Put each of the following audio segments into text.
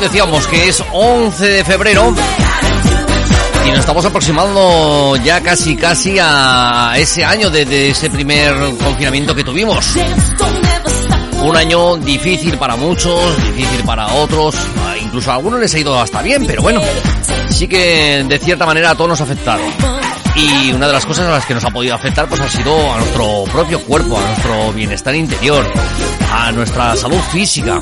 decíamos que es 11 de febrero y nos estamos aproximando ya casi casi a ese año de, ese primer confinamiento que tuvimos. Un año difícil para muchos, difícil para otros, incluso a algunos les ha ido hasta bien, pero bueno, sí que de cierta manera a todos nos ha afectado. Y una de las cosas a las que nos ha podido afectar pues ha sido a nuestro propio cuerpo, a nuestro bienestar interior, a nuestra salud física.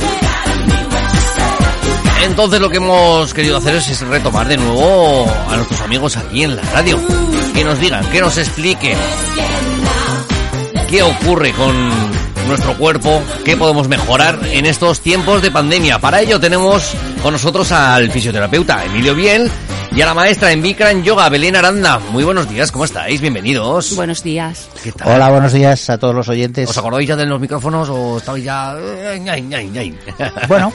Entonces lo que hemos querido hacer es, retomar de nuevo a nuestros amigos aquí en la radio. Que nos digan, que nos expliquen qué ocurre con nuestro cuerpo, qué podemos mejorar en estos tiempos de pandemia. Para ello tenemos con nosotros al fisioterapeuta Emilio Biel y a la maestra en Bikram Yoga, Belén Aranda. Muy buenos días, ¿cómo estáis? Bienvenidos. Buenos días. ¿Qué tal? Hola, buenos días a todos los oyentes. ¿Os acordáis ya de los micrófonos o estabais ya...? Bueno.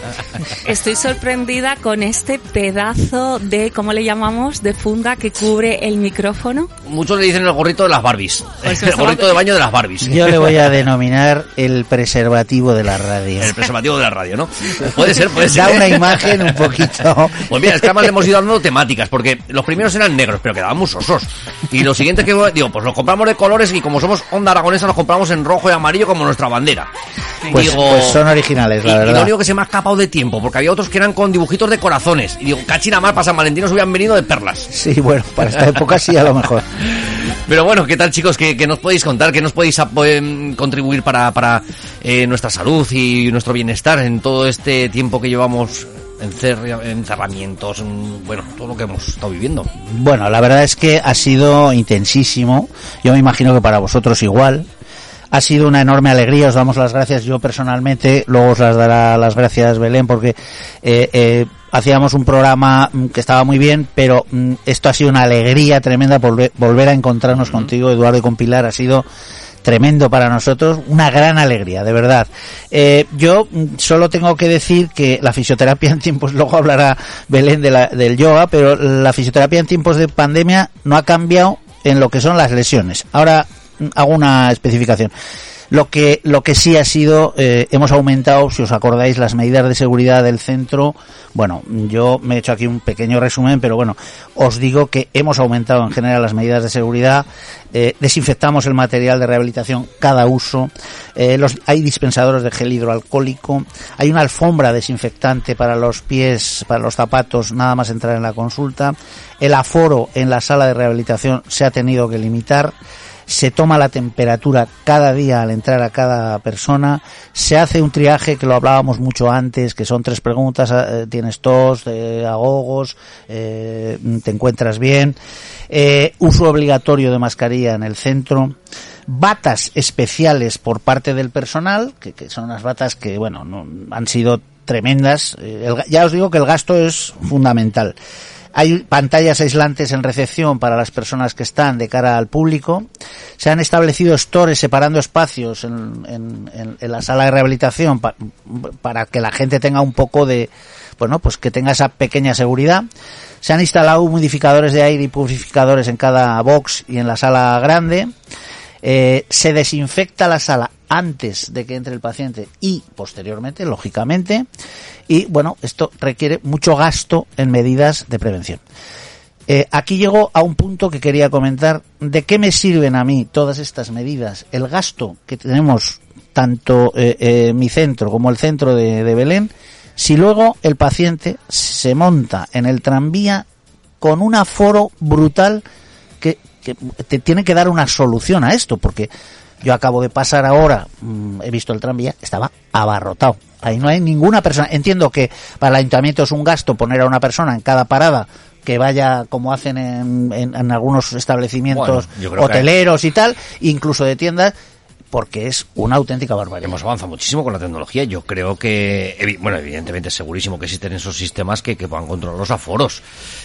Estoy sorprendida con este pedazo de, ¿cómo le llamamos?, de funda que cubre el micrófono. Muchos le dicen el gorrito de las Barbies. Pues el gorrito de baño de las Barbies. Yo le voy a denominar el preservativo de la radio. El preservativo de la radio, ¿no? Puede ser, puede ser. Da una imagen un poquito... Pues mira, es que además le hemos ido dando temáticas porque los primeros eran negros, pero quedaban muy sosos. Y los siguientes que digo, pues los compramos de colores y como somos onda aragonesa, los compramos en rojo y amarillo como nuestra bandera. Pues, digo, pues son originales, la verdad. Y lo único que se me ha escapado de tiempo, porque había otros que eran con dibujitos de corazones. Y digo, cachina más, para San Valentín nos hubieran venido de perlas. Sí, bueno, para esta época sí, a lo mejor. Pero bueno, ¿qué tal chicos? ¿Qué, nos podéis contar? ¿Qué nos podéis em, contribuir para, para eh, nuestra salud y nuestro bienestar en todo este tiempo que llevamos encerramientos, bueno, todo lo que hemos estado viviendo. Bueno, la verdad es que ha sido intensísimo. Yo me imagino que para vosotros igual. Ha sido una enorme alegría, os damos las gracias yo personalmente, luego os las dará las gracias Belén porque eh, eh, hacíamos un programa mm, que estaba muy bien, pero mm, esto ha sido una alegría tremenda volver, volver a encontrarnos contigo, Eduardo y con Pilar, ha sido tremendo para nosotros, una gran alegría, de verdad. Eh, yo solo tengo que decir que la fisioterapia en tiempos, luego hablará Belén de la, del yoga, pero la fisioterapia en tiempos de pandemia no ha cambiado en lo que son las lesiones. Ahora mm, hago una especificación. Lo que, lo que sí ha sido, eh, hemos aumentado, si os acordáis, las medidas de seguridad del centro. Bueno, yo me he hecho aquí un pequeño resumen, pero bueno, os digo que hemos aumentado en general las medidas de seguridad. Eh, desinfectamos el material de rehabilitación cada uso. Eh, los, hay dispensadores de gel hidroalcohólico. Hay una alfombra desinfectante para los pies, para los zapatos, nada más entrar en la consulta. El aforo en la sala de rehabilitación se ha tenido que limitar se toma la temperatura cada día al entrar a cada persona, se hace un triaje que lo hablábamos mucho antes, que son tres preguntas, eh, tienes tos, eh, eh, te encuentras bien, uso obligatorio de mascarilla en el centro, batas especiales por parte del personal, que, son unas batas que, bueno, no, han sido tremendas. ya os digo que el gasto es fundamental. Hay pantallas aislantes en recepción para las personas que están de cara al público. Se han establecido stores separando espacios en, la sala de rehabilitación para que la gente tenga un poco de, bueno, pues que tenga esa pequeña seguridad. Se han instalado humidificadores de aire y purificadores en cada box y en la sala grande. Eh, se desinfecta la sala antes de que entre el paciente y posteriormente, lógicamente. Y bueno, esto requiere mucho gasto en medidas de prevención. Eh, aquí llego a un punto que quería comentar. ¿De qué me sirven a mí todas estas medidas? El gasto que tenemos tanto eh, mi centro como el centro de, de Belén, si luego el paciente se monta en el tranvía con un aforo brutal que te tiene que dar una solución a esto, porque yo acabo de pasar ahora, mm, he visto el tranvía, estaba abarrotado. Ahí no hay ninguna persona. Entiendo que para el ayuntamiento es un gasto poner a una persona en cada parada que vaya como hacen en, en, algunos establecimientos hoteleros y tal, incluso de tiendas, porque es una auténtica barbaridad. Hemos avanzado muchísimo con la tecnología. Yo creo que, bueno, evidentemente segurísimo que existen esos sistemas que, que puedan controlar los aforos.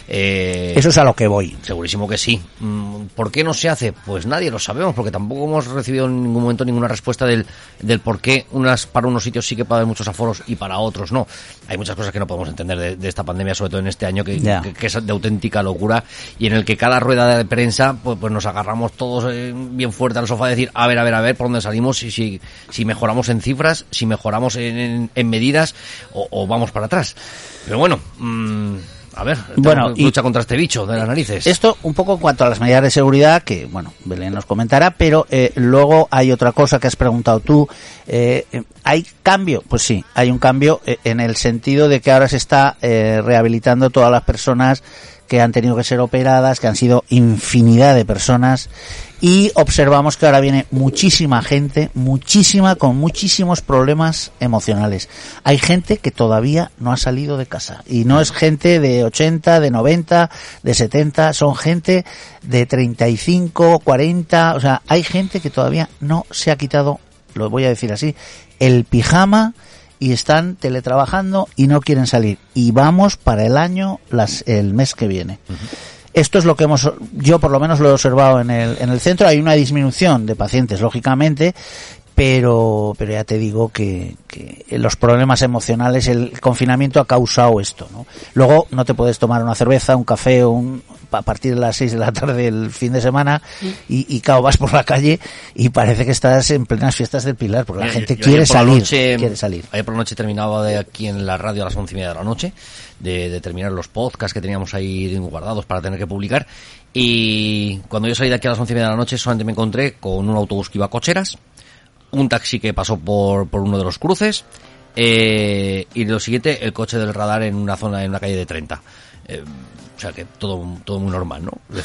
Eh, Eso es a lo que voy. Segurísimo que sí. Mm, ¿Por qué no se hace? Pues nadie lo sabemos, porque tampoco hemos recibido en ningún momento ninguna respuesta del, del por qué unas, para unos sitios sí que puede haber muchos aforos y para otros no. Hay muchas cosas que no podemos entender de, esta pandemia, sobre todo en este año, que, que, es de auténtica locura y en el que cada rueda de prensa, pues, pues nos agarramos todos eh, bien fuerte al sofá a decir, a ver, a ver, a ver, por dónde salimos, si, si, si mejoramos en cifras, si mejoramos en, en, medidas o, vamos para atrás. Pero bueno, mmm, a ver, bueno, lucha contra este bicho de las narices. Esto un poco en cuanto a las medidas de seguridad, que bueno, Belén nos comentará, pero eh, luego hay otra cosa que has preguntado tú. Eh, ¿Hay cambio? Pues sí, hay un cambio eh, en el sentido de que ahora se está rehabilitando todas las personas que han tenido que ser operadas, que han sido infinidad de personas y observamos que ahora viene muchísima gente, muchísima, con muchísimos problemas emocionales. Hay gente que todavía no ha salido de casa y no es gente de 80, de 90, de 70, son gente de 35, 40, o sea, hay gente que todavía no se ha quitado, lo voy a decir así, el pijama y están teletrabajando y no quieren salir. Y vamos para el año, las, el mes que viene. Esto es lo que hemos, yo por lo menos lo he observado en el, en el centro. Hay una disminución de pacientes, lógicamente, pero, pero ya te digo que, que, los problemas emocionales, el confinamiento ha causado esto, ¿no? Luego no te puedes tomar una cerveza, un café, un, a partir de las 6 de la tarde el fin de semana y, y claro, vas por la calle y parece que estás en plenas fiestas del Pilar, porque la gente quiere salir, quiere salir. Ayer por la noche terminaba de aquí en la radio a las once y media de la noche de, de terminar los podcasts que teníamos ahí guardados para tener que publicar y cuando yo salí de aquí a las once y media de la noche solamente me encontré con un autobús que iba a cocheras, un taxi que pasó por, por uno de los cruces eh, y lo siguiente el coche del radar en una zona, en una calle de 30. Eh, o sea que todo, todo muy normal, ¿no?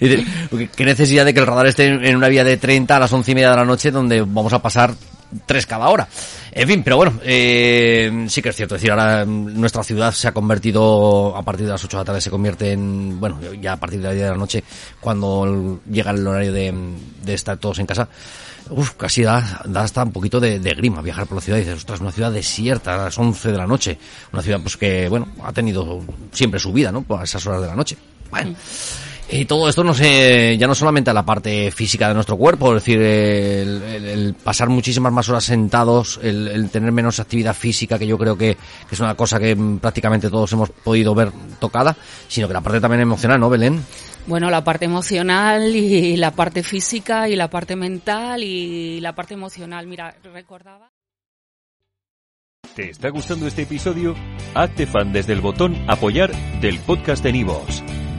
¿Qué necesidad de que el radar esté en una vía de 30 a las once y media de la noche donde vamos a pasar tres cada hora? En fin, pero bueno, eh, sí que es cierto. Es decir, ahora nuestra ciudad se ha convertido, a partir de las 8 de la tarde se convierte en, bueno, ya a partir de la 10 de la noche, cuando llega el horario de, de estar todos en casa, Uf, casi da, da hasta un poquito de, grima viajar por la ciudad y dices, ostras, una ciudad desierta a las 11 de la noche. Una ciudad pues que, bueno, ha tenido siempre su vida, ¿no? A esas horas de la noche. Bueno. Y todo esto no sé, ya no solamente a la parte física de nuestro cuerpo, es decir, el, pasar muchísimas más horas sentados, el, tener menos actividad física, que yo creo que, que, es una cosa que prácticamente todos hemos podido ver tocada, sino que la parte también emocional, ¿no, Belén? Bueno, la parte emocional y la parte física y la parte mental y la parte emocional. Mira, recordaba. ¿Te está gustando este episodio? Hazte fan desde el botón apoyar del podcast de Nivos.